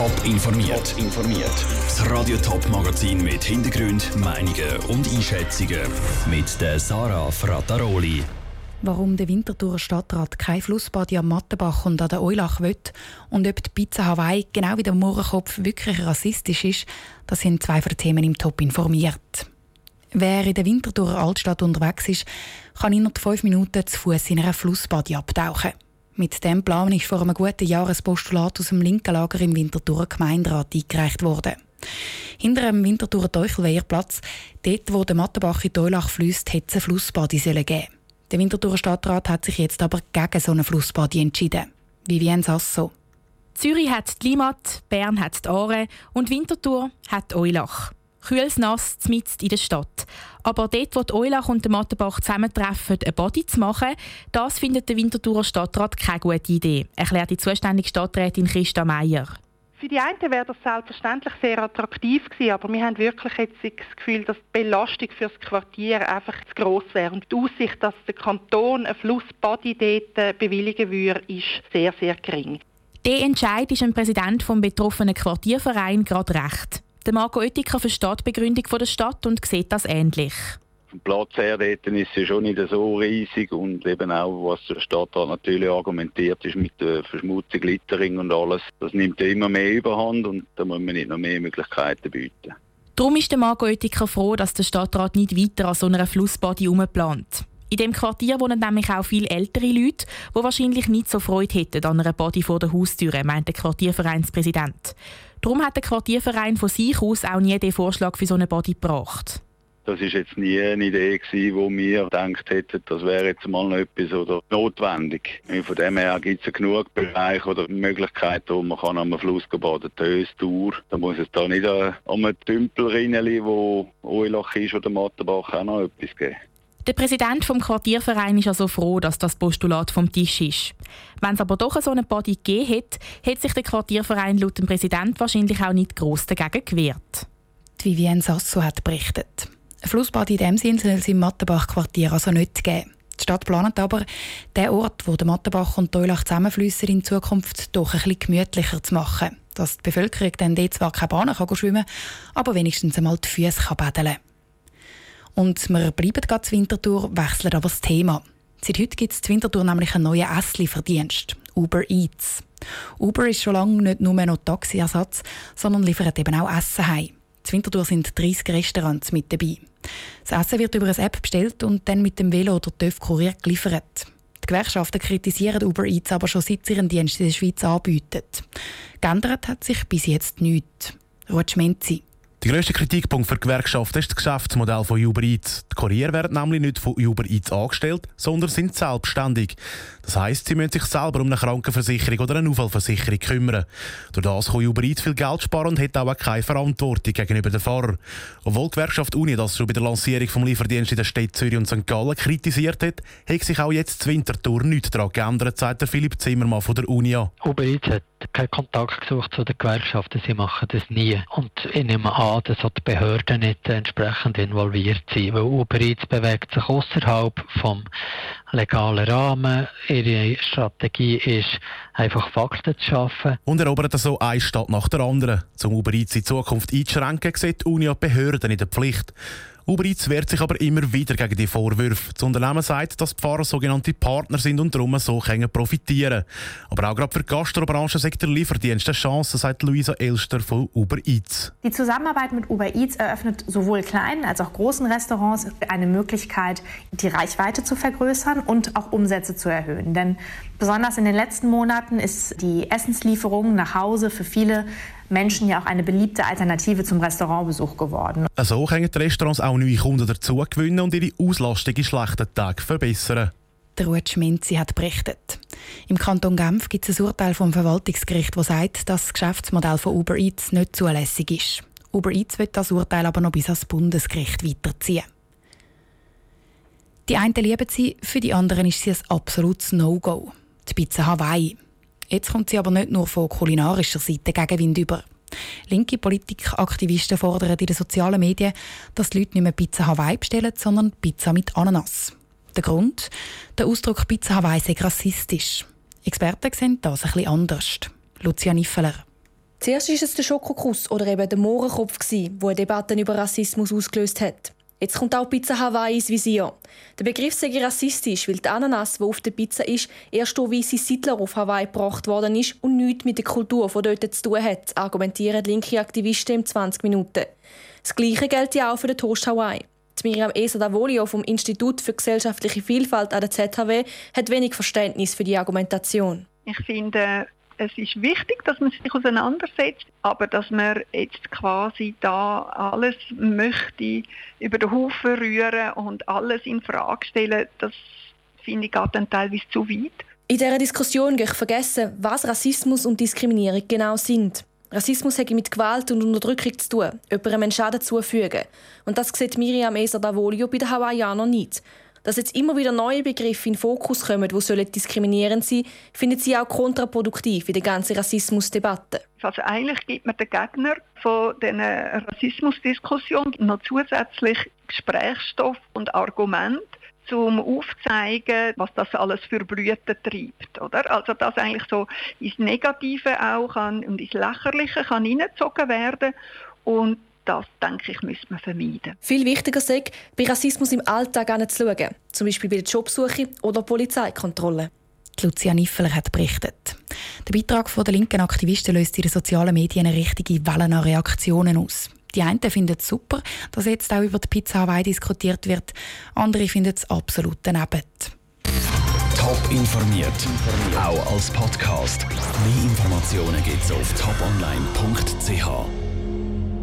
Top informiert. informiert. Das Radio Top Magazin mit Hintergrund, Meinungen und Einschätzungen mit der Sarah Frataroli. Warum der Winterthur Stadtrat kein Flussbad am Mattenbach und an der Eulach will und ob die Pizza Hawaii genau wie der Mohrenkopf wirklich rassistisch ist, das sind zwei von Themen im Top informiert. Wer in der Winterthurer Altstadt unterwegs ist, kann innerhalb fünf Minuten zu Fuß in einer Flussbadi abtauchen. Mit dem Plan ist vor einem guten Jahr ein Postulat aus dem linken Lager im Winterthurer Gemeinderat eingereicht worden. Hinter dem Winterthurer Teuchelwehrplatz, dort wo der Mattenbach in Teulach fließt, hätte es ein Flussbadi geben Der Winterthurer Stadtrat hat sich jetzt aber gegen so eine Flussbadi entschieden. Vivien Sasso. Zürich hat die Limat, Bern hat die Aare und Winterthur hat Eulach kühles Nass mitten in der Stadt. Aber dort, wo die Eulach und der Mattenbach zusammentreffen, ein Body zu machen, das findet der Winterthurer Stadtrat keine gute Idee, erklärt die zuständige Stadträtin Christa Meier. Für die einen wäre das selbstverständlich sehr attraktiv gewesen, aber wir haben wirklich jetzt das Gefühl, dass die Belastung für das Quartier einfach zu gross wäre. Und die Aussicht, dass der Kanton ein Flussbody dort bewilligen würde, ist sehr, sehr gering. Der Entscheid ist dem Präsident des betroffenen Quartierverein gerade recht. Der Marco Oettiker versteht die Begründung der Stadt und sieht das ähnlich. Vom Platz her dort ist sie schon nicht so riesig und eben auch, was der Stadtrat natürlich argumentiert, ist mit der Verschmutzung, Littering und alles. Das nimmt ja immer mehr Überhand und da muss man nicht noch mehr Möglichkeiten bieten. Darum ist der Marco Oettiker froh, dass der Stadtrat nicht weiter an so einer Flussbadi umplant. In dem Quartier wohnen nämlich auch viele ältere Leute, die wahrscheinlich nicht so Freude hätten an einer Body vor der Haustür, meint der Quartiervereinspräsident. Darum hat der Quartierverein von sich aus auch nie den Vorschlag für so eine Body gebracht. Das ist jetzt nie eine Idee gewesen, wo wir gedacht hätten, das wäre jetzt mal etwas oder notwendig. Von dem her gibt es genug Bereiche oder Möglichkeiten, wo man kann am Fluss baden kann. Tour. Da muss es da nicht an einem Tümpelrinneli, wo Eulach ist oder Mattenbach auch noch etwas geben. Der Präsident vom Quartierverein ist also froh, dass das Postulat vom Tisch ist. Wenn es aber doch so eine Body gegeben hätte, hätte sich der Quartierverein laut dem Präsident wahrscheinlich auch nicht gross dagegen gewehrt. Die Vivienne Sasso hat berichtet. Ein Flussbad in dem Sinn soll es im Mattenbach-Quartier also nicht geben. Die Stadt plant aber, den Ort, wo der Mattenbach und die Eulach zusammenfließen, in Zukunft doch ein bisschen gemütlicher zu machen. Dass die Bevölkerung dann dort zwar keine Bahnen schwimmen kann, aber wenigstens einmal die Füße baden kann. Und wir bleiben gerade zur Wintertour, wechseln aber das Thema. Seit heute gibt es zur Wintertour nämlich einen neuen Esslieferdienst, Uber Eats. Uber ist schon lange nicht nur noch Taxiersatz, sondern liefert eben auch Essen heim. Zur Wintertour sind 30 Restaurants mit dabei. Das Essen wird über eine App bestellt und dann mit dem Velo oder TÜV Kurier geliefert. Die Gewerkschaften kritisieren Uber Eats aber schon seit sie ihren Dienst in der Schweiz anbieten. Geändert hat sich bis jetzt nichts. Ruth Schmenzi. Der grösste Kritikpunkt für die Gewerkschaft ist das Geschäftsmodell von Uber Eats. Die Kurier werden nämlich nicht von Uber Eats angestellt, sondern sind selbstständig. Das heisst, sie müssen sich selber um eine Krankenversicherung oder eine Unfallversicherung kümmern. Durch das kann Uber Eats viel Geld sparen und hat auch keine Verantwortung gegenüber den Fahrern. Obwohl die Gewerkschaft Uni das schon bei der Lancierung des Lieferdienstes in den Städten Zürich und St. Gallen kritisiert hat, hat sich auch jetzt zur Wintertour nichts daran geändert, sagt der Philipp Zimmermann von der Uni Uber Eats hat keinen Kontakt gesucht zu den Gewerkschaften, sie machen das nie. Und ich nehme an, dass auch die Behörden nicht entsprechend involviert sind, weil Uber Eats bewegt sich außerhalb vom legalen Rahmen. Ihre Strategie ist, einfach Fakten zu schaffen. Und erobert so eine Stadt nach der anderen. Zum Uber Eats in Zukunft einzuschränken, sieht die Uni Behörden in der Pflicht. Uber Eats wehrt sich aber immer wieder gegen die Vorwürfe. Das Unternehmen sagt, dass die Fahrer sogenannte Partner sind und darum so können profitieren Aber auch gerade für die Gastrobranche sagt der Lieferdienst eine Chance, sagt Luisa Elster von Uber Eats. Die Zusammenarbeit mit Uber Eats eröffnet sowohl kleinen als auch großen Restaurants eine Möglichkeit, die Reichweite zu vergrößern und auch Umsätze zu erhöhen. Denn besonders in den letzten Monaten ist die Essenslieferung nach Hause für viele Menschen ja auch eine beliebte Alternative zum Restaurantbesuch geworden. So können die Restaurants auch neue Kunden dazu gewinnen und ihre Auslastung in schlechten Tagen verbessern. Der Ruth Schminzi hat berichtet. Im Kanton Genf gibt es ein Urteil vom Verwaltungsgericht, das sagt, dass das Geschäftsmodell von Uber Eats nicht zulässig ist. Uber Eats wird das Urteil aber noch bis ans Bundesgericht weiterziehen. Die einen lieben sie, für die anderen ist sie ein absolutes No-Go. Die Pizza Hawaii. Jetzt kommt sie aber nicht nur von kulinarischer Seite Gegenwind über. Linke Politikaktivisten fordern in den sozialen Medien, dass die Leute nicht mehr Pizza Hawaii bestellen, sondern Pizza mit Ananas. Der Grund? Der Ausdruck Pizza Hawaii sei rassistisch. Experten sehen das ein bisschen anders. Lucia Niffeler. Zuerst war es der Schokokuss oder eben der Mohrenkopf, der eine Debatte über Rassismus ausgelöst hat. Jetzt kommt auch Pizza Hawaii ins Visier. Der Begriff sei rassistisch, weil die Ananas, die auf der Pizza ist, erst durch weiße Siedler auf Hawaii gebracht worden ist und nichts mit der Kultur von dort zu tun hat, argumentieren linke Aktivisten im 20 Minuten. Das Gleiche gilt ja auch für den Toast Hawaii. Miriam Esa Davolio vom Institut für gesellschaftliche Vielfalt an der ZHW hat wenig Verständnis für die Argumentation. Ich finde, es ist wichtig, dass man sich auseinandersetzt, aber dass man jetzt quasi da alles möchte über den Haufen rühren und alles in Frage stellen, das finde ich gerade dann teilweise zu weit. In dieser Diskussion gehe ich vergessen, was Rassismus und Diskriminierung genau sind. Rassismus hat mit Gewalt und Unterdrückung zu tun, jemandem einen Schaden zufügen. Und das sieht Miriam Eser Davolio bei den Hawaiianern nicht. Dass jetzt immer wieder neue Begriffe in den Fokus kommen, die diskriminierend sein sollen, findet sie auch kontraproduktiv in der ganzen Rassismusdebatte. Also eigentlich gibt man den Gegner von dieser Rassismusdiskussion noch zusätzlich Gesprächsstoff und Argument, um aufzuzeigen, was das alles für Blüten treibt. Oder? Also dass eigentlich so ins Negative auch kann, und ins Lächerliche kann hineingezogen werden und das, denke ich, müssen wir vermeiden. Viel wichtiger ist, bei Rassismus im Alltag zu schauen, zum Beispiel bei der Jobsuche oder Polizeikontrolle. Lucia Niffeler hat berichtet. Der Beitrag der linken Aktivisten löst in den sozialen Medien eine richtige Welle an Reaktionen aus. Die einen finden es super, dass jetzt auch über die Pizza Hawaii diskutiert wird. Andere finden es absolut daneben. Top informiert, auch als Podcast. Mehr Informationen gibt es auf toponline.ch.